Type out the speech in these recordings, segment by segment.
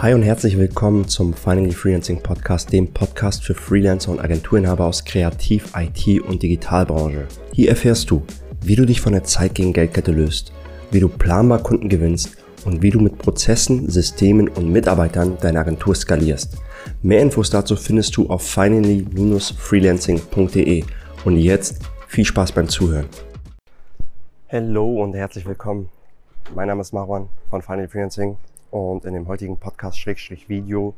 Hi und herzlich willkommen zum Finally Freelancing Podcast, dem Podcast für Freelancer und Agenturinhaber aus Kreativ-, IT- und Digitalbranche. Hier erfährst du, wie du dich von der Zeit gegen Geldkette löst, wie du planbar Kunden gewinnst und wie du mit Prozessen, Systemen und Mitarbeitern deine Agentur skalierst. Mehr Infos dazu findest du auf finally-freelancing.de. Und jetzt viel Spaß beim Zuhören. Hallo und herzlich willkommen. Mein Name ist Marwan von Finally Freelancing und in dem heutigen Podcast-Video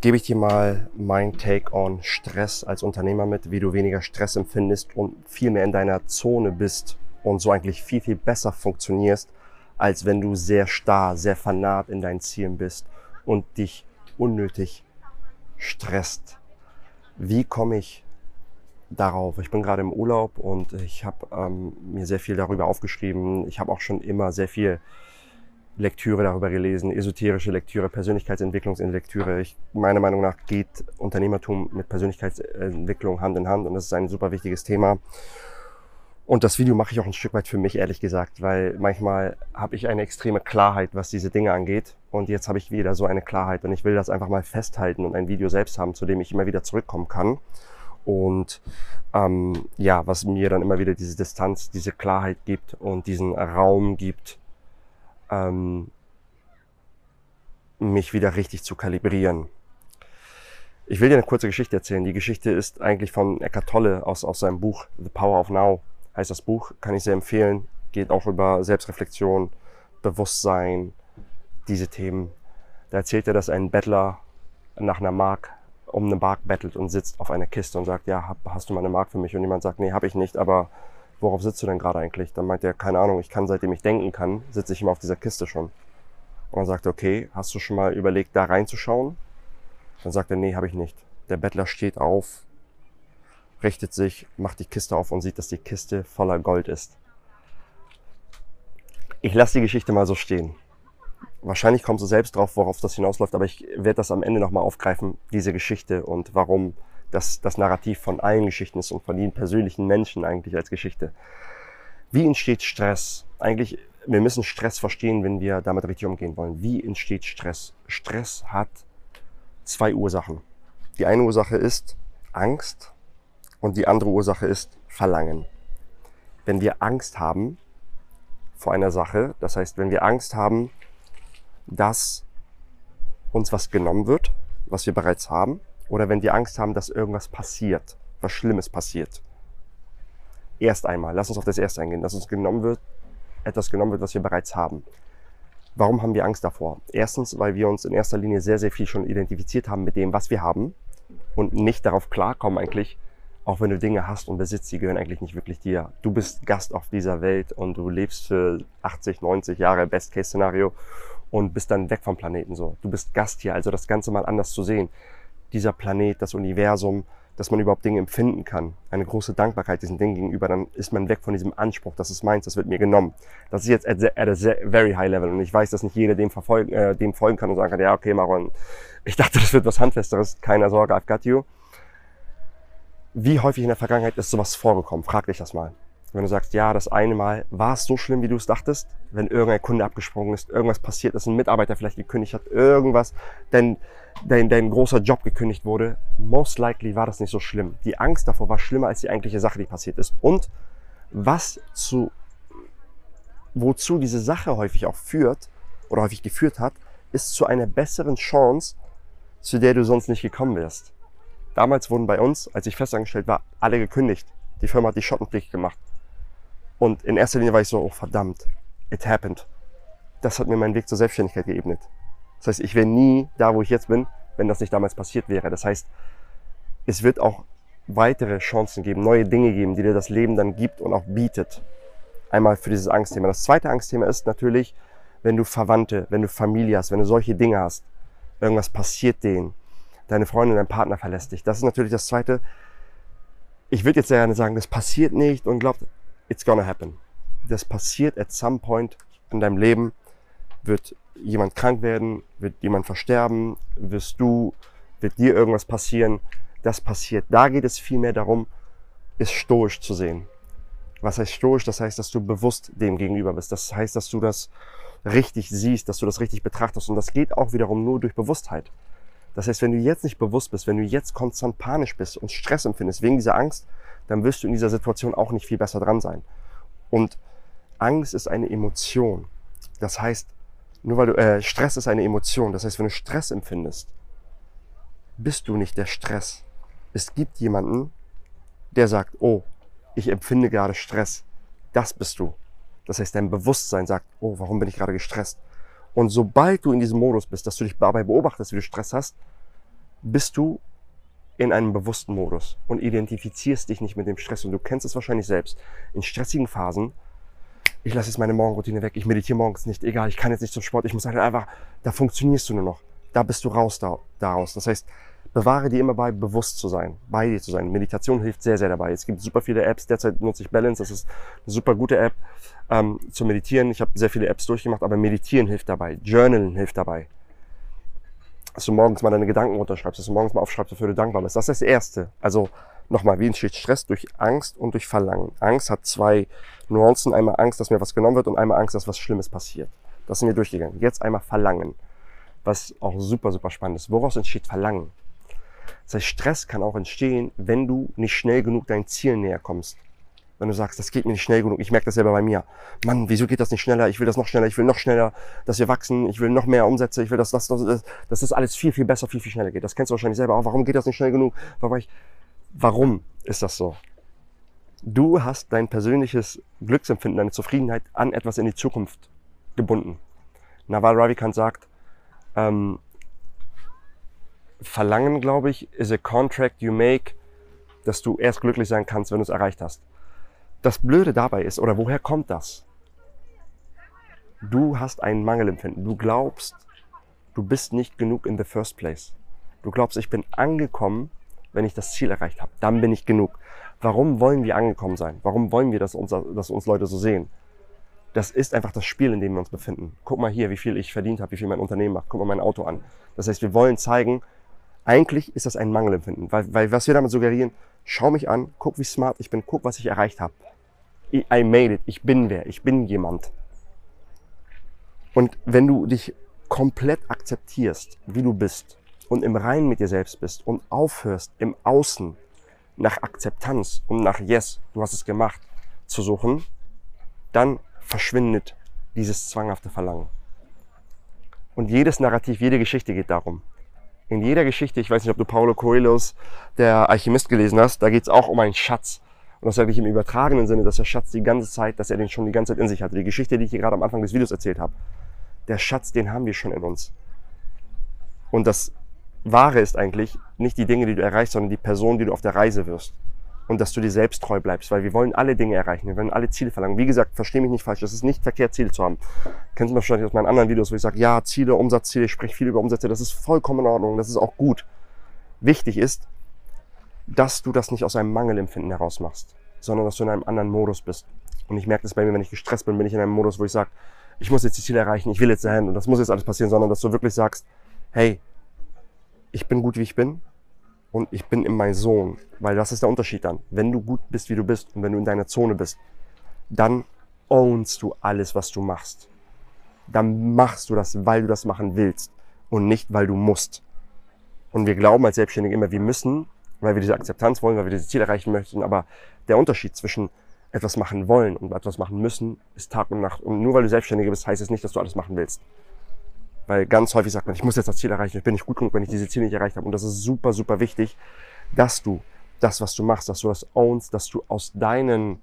gebe ich dir mal mein Take on Stress als Unternehmer mit, wie du weniger Stress empfindest und viel mehr in deiner Zone bist und so eigentlich viel, viel besser funktionierst, als wenn du sehr starr, sehr fanat in deinen Zielen bist und dich unnötig stresst. Wie komme ich darauf? Ich bin gerade im Urlaub und ich habe ähm, mir sehr viel darüber aufgeschrieben. Ich habe auch schon immer sehr viel Lektüre darüber gelesen, esoterische Lektüre, Persönlichkeitsentwicklungslektüre. Ich, meiner Meinung nach geht Unternehmertum mit Persönlichkeitsentwicklung Hand in Hand und das ist ein super wichtiges Thema. Und das Video mache ich auch ein Stück weit für mich, ehrlich gesagt, weil manchmal habe ich eine extreme Klarheit, was diese Dinge angeht. Und jetzt habe ich wieder so eine Klarheit und ich will das einfach mal festhalten und ein Video selbst haben, zu dem ich immer wieder zurückkommen kann. Und ähm, ja, was mir dann immer wieder diese Distanz, diese Klarheit gibt und diesen Raum gibt, ähm, mich wieder richtig zu kalibrieren. Ich will dir eine kurze Geschichte erzählen. Die Geschichte ist eigentlich von Eckhart Tolle aus, aus seinem Buch The Power of Now. Heißt das Buch, kann ich sehr empfehlen. Geht auch über Selbstreflexion, Bewusstsein, diese Themen. Da erzählt er, dass ein Bettler nach einer Mark um eine Mark bettelt und sitzt auf einer Kiste und sagt, ja, hast du mal eine Mark für mich? Und jemand sagt, nee, habe ich nicht, aber worauf sitzt du denn gerade eigentlich? Dann meint er, keine Ahnung, ich kann seitdem ich denken kann, sitze ich immer auf dieser Kiste schon. Und dann sagt er, okay, hast du schon mal überlegt, da reinzuschauen? Dann sagt er, nee, habe ich nicht. Der Bettler steht auf, richtet sich, macht die Kiste auf und sieht, dass die Kiste voller Gold ist. Ich lasse die Geschichte mal so stehen. Wahrscheinlich kommst du selbst drauf, worauf das hinausläuft, aber ich werde das am Ende nochmal aufgreifen, diese Geschichte und warum das das Narrativ von allen Geschichten ist und von den persönlichen Menschen eigentlich als Geschichte. Wie entsteht Stress? Eigentlich, wir müssen Stress verstehen, wenn wir damit richtig umgehen wollen. Wie entsteht Stress? Stress hat zwei Ursachen. Die eine Ursache ist Angst und die andere Ursache ist Verlangen. Wenn wir Angst haben vor einer Sache, das heißt, wenn wir Angst haben, dass uns was genommen wird, was wir bereits haben, oder wenn wir Angst haben, dass irgendwas passiert, was Schlimmes passiert. Erst einmal, lass uns auf das erste eingehen, dass uns genommen wird, etwas genommen wird, was wir bereits haben. Warum haben wir Angst davor? Erstens, weil wir uns in erster Linie sehr, sehr viel schon identifiziert haben mit dem, was wir haben und nicht darauf klarkommen eigentlich, auch wenn du Dinge hast und besitzt, die gehören eigentlich nicht wirklich dir. Du bist Gast auf dieser Welt und du lebst für 80, 90 Jahre, Best-Case-Szenario und bist dann weg vom Planeten so. Du bist Gast hier, also das Ganze mal anders zu sehen dieser Planet, das Universum, dass man überhaupt Dinge empfinden kann. Eine große Dankbarkeit diesen Dingen gegenüber, dann ist man weg von diesem Anspruch, das ist meins, das wird mir genommen. Das ist jetzt at, at a very high level und ich weiß, dass nicht jeder dem, verfolgen, äh, dem folgen kann und sagen kann, ja, okay, Maron, ich dachte, das wird was Handfesteres, keine Sorge, I've got you. Wie häufig in der Vergangenheit ist sowas vorgekommen? Frag dich das mal. Wenn du sagst, ja, das eine Mal war es so schlimm, wie du es dachtest, wenn irgendein Kunde abgesprungen ist, irgendwas passiert ist, ein Mitarbeiter vielleicht gekündigt hat, irgendwas, denn dein, dein großer Job gekündigt wurde, most likely war das nicht so schlimm. Die Angst davor war schlimmer als die eigentliche Sache, die passiert ist. Und was zu, wozu diese Sache häufig auch führt oder häufig geführt hat, ist zu einer besseren Chance, zu der du sonst nicht gekommen wärst. Damals wurden bei uns, als ich festangestellt war, alle gekündigt. Die Firma hat die Schottenpflicht gemacht. Und in erster Linie war ich so, oh verdammt, it happened. Das hat mir meinen Weg zur Selbstständigkeit geebnet. Das heißt, ich wäre nie da, wo ich jetzt bin, wenn das nicht damals passiert wäre. Das heißt, es wird auch weitere Chancen geben, neue Dinge geben, die dir das Leben dann gibt und auch bietet. Einmal für dieses Angstthema. Das zweite Angstthema ist natürlich, wenn du Verwandte, wenn du Familie hast, wenn du solche Dinge hast, irgendwas passiert denen, deine Freundin, dein Partner verlässt dich. Das ist natürlich das zweite. Ich würde jetzt sehr gerne sagen, das passiert nicht und glaubt, it's gonna happen. Das passiert at some point in deinem Leben, wird jemand krank werden, wird jemand versterben, wirst du, wird dir irgendwas passieren. Das passiert. Da geht es vielmehr darum, es stoisch zu sehen. Was heißt stoisch? Das heißt, dass du bewusst dem gegenüber bist. Das heißt, dass du das richtig siehst, dass du das richtig betrachtest. Und das geht auch wiederum nur durch Bewusstheit. Das heißt, wenn du jetzt nicht bewusst bist, wenn du jetzt konstant panisch bist und Stress empfindest wegen dieser Angst, dann wirst du in dieser Situation auch nicht viel besser dran sein. Und Angst ist eine Emotion. Das heißt, nur weil du, äh, Stress ist eine Emotion. Das heißt, wenn du Stress empfindest, bist du nicht der Stress. Es gibt jemanden, der sagt, oh, ich empfinde gerade Stress. Das bist du. Das heißt, dein Bewusstsein sagt, oh, warum bin ich gerade gestresst? Und sobald du in diesem Modus bist, dass du dich dabei beobachtest, wie du Stress hast, bist du in einem bewussten Modus und identifizierst dich nicht mit dem Stress. Und du kennst es wahrscheinlich selbst. In stressigen Phasen, ich lasse jetzt meine Morgenroutine weg, ich meditiere morgens nicht, egal, ich kann jetzt nicht zum Sport, ich muss halt einfach, da funktionierst du nur noch. Da bist du raus da, daraus. Das heißt, bewahre dir immer bei, bewusst zu sein, bei dir zu sein. Meditation hilft sehr, sehr dabei. Es gibt super viele Apps. Derzeit nutze ich Balance. Das ist eine super gute App ähm, zu meditieren. Ich habe sehr viele Apps durchgemacht, aber meditieren hilft dabei. Journalen hilft dabei. Dass du morgens mal deine Gedanken runterschreibst, dass du morgens mal aufschreibst, wofür du dankbar bist. Das ist das Erste. Also nochmal, wie entsteht Stress? Durch Angst und durch Verlangen. Angst hat zwei Nuancen. Einmal Angst, dass mir was genommen wird und einmal Angst, dass was Schlimmes passiert. Das sind wir durchgegangen. Jetzt einmal Verlangen. Was auch super, super spannend ist. Woraus entsteht Verlangen? Das heißt, Stress kann auch entstehen, wenn du nicht schnell genug deinen Zielen näher kommst. Wenn du sagst, das geht mir nicht schnell genug, ich merke das selber bei mir. Mann, wieso geht das nicht schneller? Ich will das noch schneller, ich will noch schneller, dass wir wachsen, ich will noch mehr Umsätze, ich will, dass das, das, das, dass das alles viel, viel besser, viel, viel schneller geht. Das kennst du wahrscheinlich selber auch. Warum geht das nicht schnell genug? Warum ist das so? Du hast dein persönliches Glücksempfinden, deine Zufriedenheit an etwas in die Zukunft gebunden. Naval Ravikant sagt, ähm, Verlangen, glaube ich, is a contract you make, dass du erst glücklich sein kannst, wenn du es erreicht hast. Das Blöde dabei ist, oder woher kommt das? Du hast einen Mangelempfinden. Du glaubst, du bist nicht genug in the first place. Du glaubst, ich bin angekommen, wenn ich das Ziel erreicht habe. Dann bin ich genug. Warum wollen wir angekommen sein? Warum wollen wir, dass uns, dass uns Leute so sehen? Das ist einfach das Spiel, in dem wir uns befinden. Guck mal hier, wie viel ich verdient habe, wie viel mein Unternehmen macht. Guck mal mein Auto an. Das heißt, wir wollen zeigen, eigentlich ist das ein Mangelempfinden, weil, weil was wir damit suggerieren, schau mich an, guck wie smart ich bin, guck was ich erreicht habe. I made it, ich bin wer, ich bin jemand. Und wenn du dich komplett akzeptierst, wie du bist und im Reinen mit dir selbst bist und aufhörst im Außen nach Akzeptanz und nach Yes, du hast es gemacht, zu suchen, dann verschwindet dieses zwanghafte Verlangen. Und jedes Narrativ, jede Geschichte geht darum in jeder Geschichte, ich weiß nicht, ob du Paulo Coelhos, der Alchemist, gelesen hast, da geht es auch um einen Schatz. Und das sage ich im übertragenen Sinne, dass der Schatz die ganze Zeit, dass er den schon die ganze Zeit in sich hatte. Die Geschichte, die ich hier gerade am Anfang des Videos erzählt habe. Der Schatz, den haben wir schon in uns. Und das Wahre ist eigentlich nicht die Dinge, die du erreichst, sondern die Person, die du auf der Reise wirst und dass du dir selbst treu bleibst, weil wir wollen alle Dinge erreichen, wir wollen alle Ziele verlangen. Wie gesagt, verstehe mich nicht falsch, das ist nicht verkehrt, Ziele zu haben. Kennst du wahrscheinlich aus meinen anderen Videos, wo ich sage, ja, Ziele, Umsatzziele, ich spreche viel über Umsätze, das ist vollkommen in Ordnung, das ist auch gut. Wichtig ist, dass du das nicht aus einem Mangelempfinden heraus machst, sondern dass du in einem anderen Modus bist. Und ich merke das bei mir, wenn ich gestresst bin, bin ich in einem Modus, wo ich sage, ich muss jetzt die Ziele erreichen, ich will jetzt dahin und das muss jetzt alles passieren, sondern dass du wirklich sagst, hey, ich bin gut, wie ich bin, und ich bin in meinem Sohn. Weil das ist der Unterschied dann. Wenn du gut bist, wie du bist und wenn du in deiner Zone bist, dann ownst du alles, was du machst. Dann machst du das, weil du das machen willst und nicht, weil du musst. Und wir glauben als Selbstständige immer, wir müssen, weil wir diese Akzeptanz wollen, weil wir diese Ziele erreichen möchten. Aber der Unterschied zwischen etwas machen wollen und etwas machen müssen ist Tag und Nacht. Und nur weil du Selbstständige bist, heißt es nicht, dass du alles machen willst. Weil ganz häufig sagt man, ich muss jetzt das Ziel erreichen, ich bin nicht gut genug, wenn ich diese Ziele nicht erreicht habe. Und das ist super, super wichtig, dass du das, was du machst, dass du das ownst, dass du aus deinen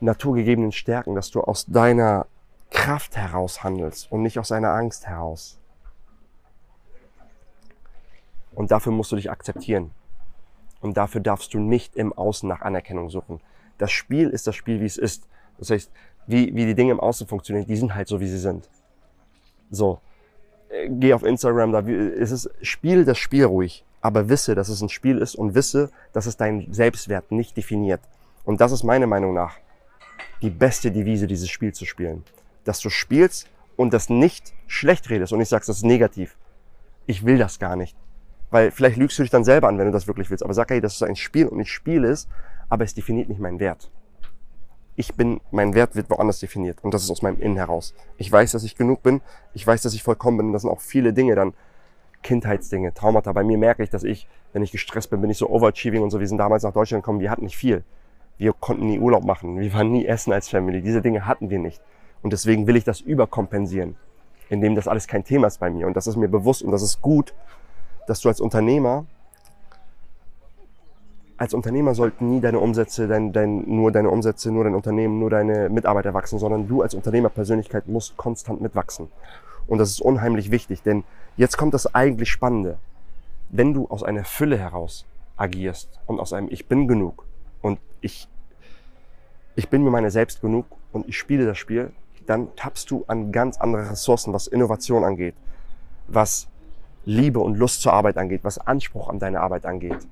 naturgegebenen Stärken, dass du aus deiner Kraft heraus handelst und nicht aus einer Angst heraus. Und dafür musst du dich akzeptieren. Und dafür darfst du nicht im Außen nach Anerkennung suchen. Das Spiel ist das Spiel, wie es ist. Das heißt, wie, wie die Dinge im Außen funktionieren, die sind halt so, wie sie sind. So, äh, geh auf Instagram, da ist es, spiel das Spiel ruhig, aber wisse, dass es ein Spiel ist und wisse, dass es deinen Selbstwert nicht definiert. Und das ist meiner Meinung nach die beste Devise, dieses Spiel zu spielen. Dass du spielst und das nicht schlecht redest und ich sagst, das ist negativ. Ich will das gar nicht. Weil vielleicht lügst du dich dann selber an, wenn du das wirklich willst. Aber sag, hey, das ist ein Spiel und ich spiele es, aber es definiert nicht meinen Wert. ich bin, mein Wert wird woanders definiert. Und das ist aus meinem Innen heraus. Ich weiß, dass ich genug bin. Ich weiß, dass ich vollkommen bin. Und das sind auch viele Dinge dann, Kindheitsdinge, Traumata. Bei mir merke ich, dass ich, wenn ich gestresst bin, bin ich so overachieving und so. Wir sind damals nach Deutschland gekommen, wir hatten nicht viel. Wir konnten nie Urlaub machen. Wir waren nie essen als Family. Diese Dinge hatten wir nicht. Und deswegen will ich das überkompensieren, indem das alles kein Thema ist bei mir. Und das ist mir bewusst und das ist gut, dass du als Unternehmer als Unternehmer sollten nie deine Umsätze, dein, dein, nur deine Umsätze, nur dein Unternehmen, nur deine Mitarbeiter wachsen, sondern du als Unternehmerpersönlichkeit musst konstant mitwachsen. Und das ist unheimlich wichtig, denn jetzt kommt das eigentlich Spannende. Wenn du aus einer Fülle heraus agierst und aus einem Ich bin genug und ich, ich bin mir meine selbst genug und ich spiele das Spiel, dann tappst du an ganz andere Ressourcen, was Innovation angeht, was Liebe und Lust zur Arbeit angeht, was Anspruch an deine Arbeit angeht,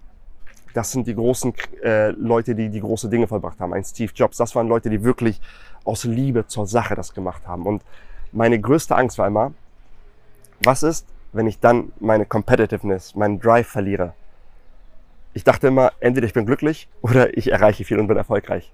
das sind die großen äh, Leute, die die große Dinge vollbracht haben. Ein Steve Jobs, das waren Leute, die wirklich aus Liebe zur Sache das gemacht haben. Und meine größte Angst war immer, was ist, wenn ich dann meine Competitiveness, meinen Drive verliere? Ich dachte immer, entweder ich bin glücklich oder ich erreiche viel und bin erfolgreich.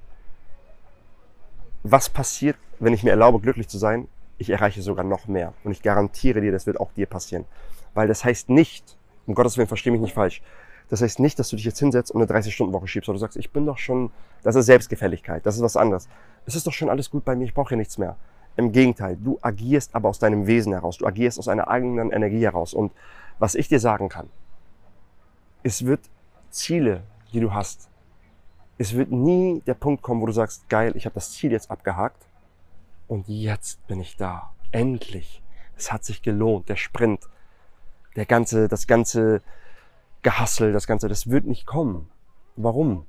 Was passiert, wenn ich mir erlaube, glücklich zu sein? Ich erreiche sogar noch mehr. Und ich garantiere dir, das wird auch dir passieren. Weil das heißt nicht, um Gottes Willen, verstehe mich nicht falsch, das heißt nicht, dass du dich jetzt hinsetzt und eine 30-Stunden-Woche schiebst, oder du sagst, ich bin doch schon, das ist Selbstgefälligkeit, das ist was anderes. Es ist doch schon alles gut bei mir, ich brauche ja nichts mehr. Im Gegenteil, du agierst aber aus deinem Wesen heraus, du agierst aus einer eigenen Energie heraus. Und was ich dir sagen kann, es wird Ziele, die du hast, es wird nie der Punkt kommen, wo du sagst, geil, ich habe das Ziel jetzt abgehakt und jetzt bin ich da. Endlich. Es hat sich gelohnt, der Sprint, der ganze, das ganze Gehassel, das Ganze, das wird nicht kommen. Warum?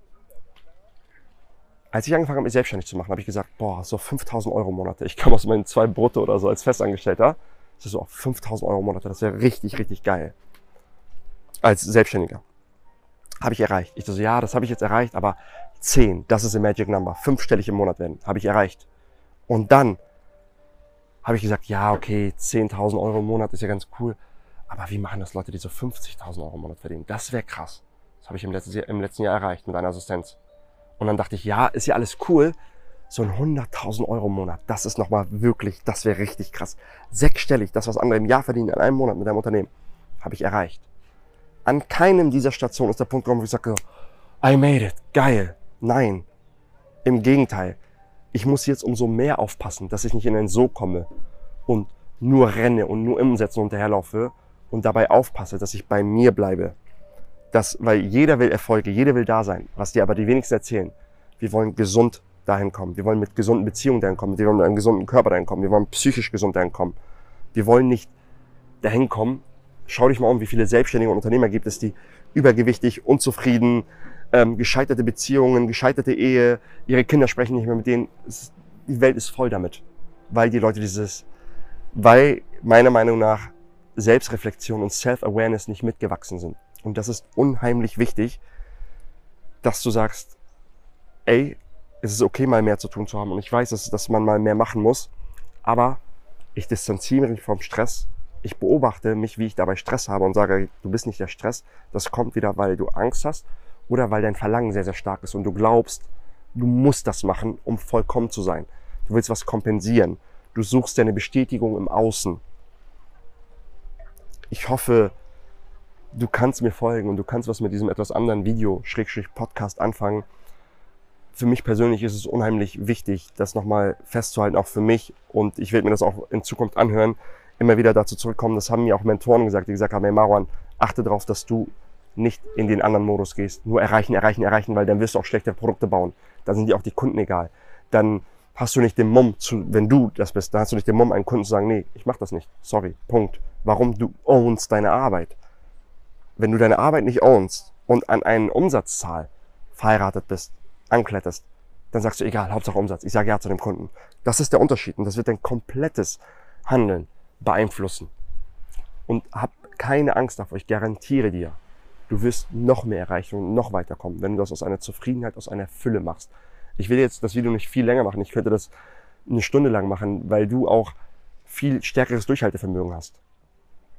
Als ich angefangen habe, mich selbstständig zu machen, habe ich gesagt, boah, so 5000 Euro Monate. Ich komme aus meinen zwei Brutto oder so als Festangestellter. Das ist so 5000 Euro Monate. Das wäre richtig, richtig geil. Als Selbstständiger. Habe ich erreicht. Ich so, ja, das habe ich jetzt erreicht, aber 10, das ist ein Magic Number. Fünfstellig im Monat werden. Habe ich erreicht. Und dann habe ich gesagt, ja, okay, 10.000 Euro im Monat ist ja ganz cool. Aber wie machen das Leute, die so 50.000 Euro im Monat verdienen? Das wäre krass. Das habe ich im letzten, Jahr, im letzten Jahr erreicht mit einer Assistenz. Und dann dachte ich, ja, ist ja alles cool. So ein 100.000 Euro im Monat, das ist nochmal wirklich, das wäre richtig krass. Sechsstellig, das, was andere im Jahr verdienen, in einem Monat mit einem Unternehmen, habe ich erreicht. An keinem dieser Stationen ist der Punkt gekommen, wo ich sage, I made it, geil. Nein, im Gegenteil. Ich muss jetzt umso mehr aufpassen, dass ich nicht in ein So komme und nur renne und nur im Umsetzen hinterherlaufe, und dabei aufpasse, dass ich bei mir bleibe. Das, weil jeder will Erfolge, jeder will da sein. Was dir aber die wenigsten erzählen. Wir wollen gesund dahin kommen. Wir wollen mit gesunden Beziehungen dahin kommen. Wir wollen mit einem gesunden Körper dahin kommen. Wir wollen psychisch gesund dahin kommen. Wir wollen nicht dahin kommen. Schau dich mal um, wie viele Selbstständige und Unternehmer gibt es, die übergewichtig, unzufrieden, ähm, gescheiterte Beziehungen, gescheiterte Ehe, ihre Kinder sprechen nicht mehr mit denen. Die Welt ist voll damit. Weil die Leute dieses, weil meiner Meinung nach Selbstreflexion und Self-Awareness nicht mitgewachsen sind. Und das ist unheimlich wichtig, dass du sagst, ey, es ist okay, mal mehr zu tun zu haben. Und ich weiß, dass, dass man mal mehr machen muss. Aber ich distanziere mich vom Stress. Ich beobachte mich, wie ich dabei Stress habe und sage, du bist nicht der Stress. Das kommt wieder, weil du Angst hast oder weil dein Verlangen sehr, sehr stark ist und du glaubst, du musst das machen, um vollkommen zu sein. Du willst was kompensieren. Du suchst deine Bestätigung im Außen. Ich hoffe, du kannst mir folgen und du kannst was mit diesem etwas anderen Video, Schrägstrich Podcast anfangen. Für mich persönlich ist es unheimlich wichtig, das nochmal festzuhalten, auch für mich. Und ich werde mir das auch in Zukunft anhören, immer wieder dazu zurückkommen. Das haben mir auch Mentoren gesagt, die gesagt haben, hey Marwan, achte darauf, dass du nicht in den anderen Modus gehst. Nur erreichen, erreichen, erreichen, weil dann wirst du auch schlechte Produkte bauen. Dann sind dir auch die Kunden egal. Dann hast du nicht den Mumm, zu, wenn du das bist, dann hast du nicht den Mumm, einen Kunden zu sagen, nee, ich mach das nicht. Sorry, Punkt. Warum du ownst deine Arbeit. Wenn du deine Arbeit nicht ownst und an einen Umsatzzahl verheiratet bist, ankletterst, dann sagst du, egal, Hauptsache Umsatz. Ich sage ja zu dem Kunden. Das ist der Unterschied und das wird dein komplettes Handeln beeinflussen. Und hab keine Angst davor. Ich garantiere dir, du wirst noch mehr erreichen und noch weiterkommen, wenn du das aus einer Zufriedenheit, aus einer Fülle machst. Ich will jetzt das Video nicht viel länger machen. Ich könnte das eine Stunde lang machen, weil du auch viel stärkeres Durchhaltevermögen hast.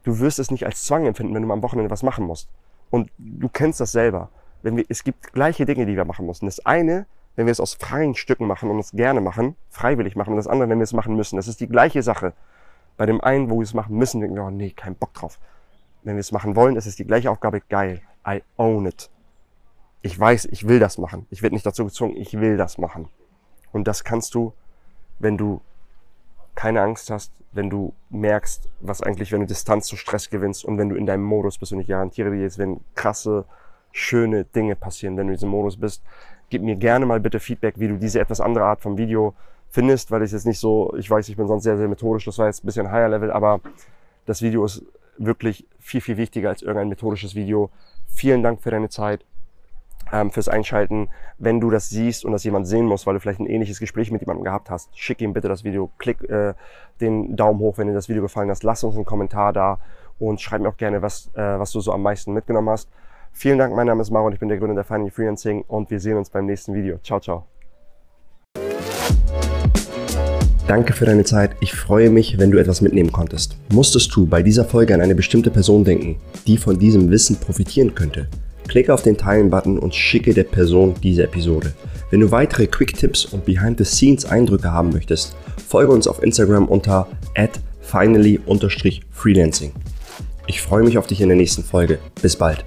Du wirst es nicht als Zwang empfinden, wenn du am Wochenende was machen musst. Und du kennst das selber. Wenn wir, es gibt gleiche Dinge, die wir machen müssen. Das eine wenn wir es aus freien Stücken machen und es gerne machen, freiwillig machen und das andere, wenn wir es machen müssen. Das ist die gleiche Sache. Bei dem einen, wo wir es machen müssen, denken wir, oh nee, kein Bock drauf. Wenn wir es machen wollen, ist es die gleiche Aufgabe, geil. I own it. Ich weiß, ich will das machen. Ich werde nicht dazu gezwungen, ich will das machen. Und das kannst du, wenn du keine Angst hast, wenn du merkst, was eigentlich, wenn du Distanz zu Stress gewinnst und wenn du in deinem Modus bist. Und ich garantiere dir jetzt, wenn krasse, schöne Dinge passieren, wenn du in diesem Modus bist, gib mir gerne mal bitte Feedback, wie du diese etwas andere Art vom Video findest, weil ich jetzt nicht so, ich weiß, ich bin sonst sehr, sehr methodisch, das war jetzt ein bisschen higher level, aber das Video ist wirklich viel, viel wichtiger als irgendein methodisches Video. Vielen Dank für deine Zeit ähm, fürs Einschalten. Wenn du das siehst und das jemand sehen muss, weil du vielleicht ein ähnliches Gespräch mit jemandem gehabt hast, schick ihm bitte das Video, klick äh, den Daumen hoch, wenn dir das Video gefallen hat, lass uns einen Kommentar da und schreib mir auch gerne, was, äh, was du so am meisten mitgenommen hast. Vielen Dank, mein Name ist Maro und ich bin der Gründer der Finding Freelancing und wir sehen uns beim nächsten Video. Ciao, ciao. Danke für deine Zeit. Ich freue mich, wenn du etwas mitnehmen konntest. Musstest du bei dieser Folge an eine bestimmte Person denken, die von diesem Wissen profitieren könnte? Klicke auf den Teilen-Button und schicke der Person diese Episode. Wenn du weitere Quick-Tipps und Behind-the-Scenes-Eindrücke haben möchtest, folge uns auf Instagram unter finally-freelancing. Ich freue mich auf dich in der nächsten Folge. Bis bald.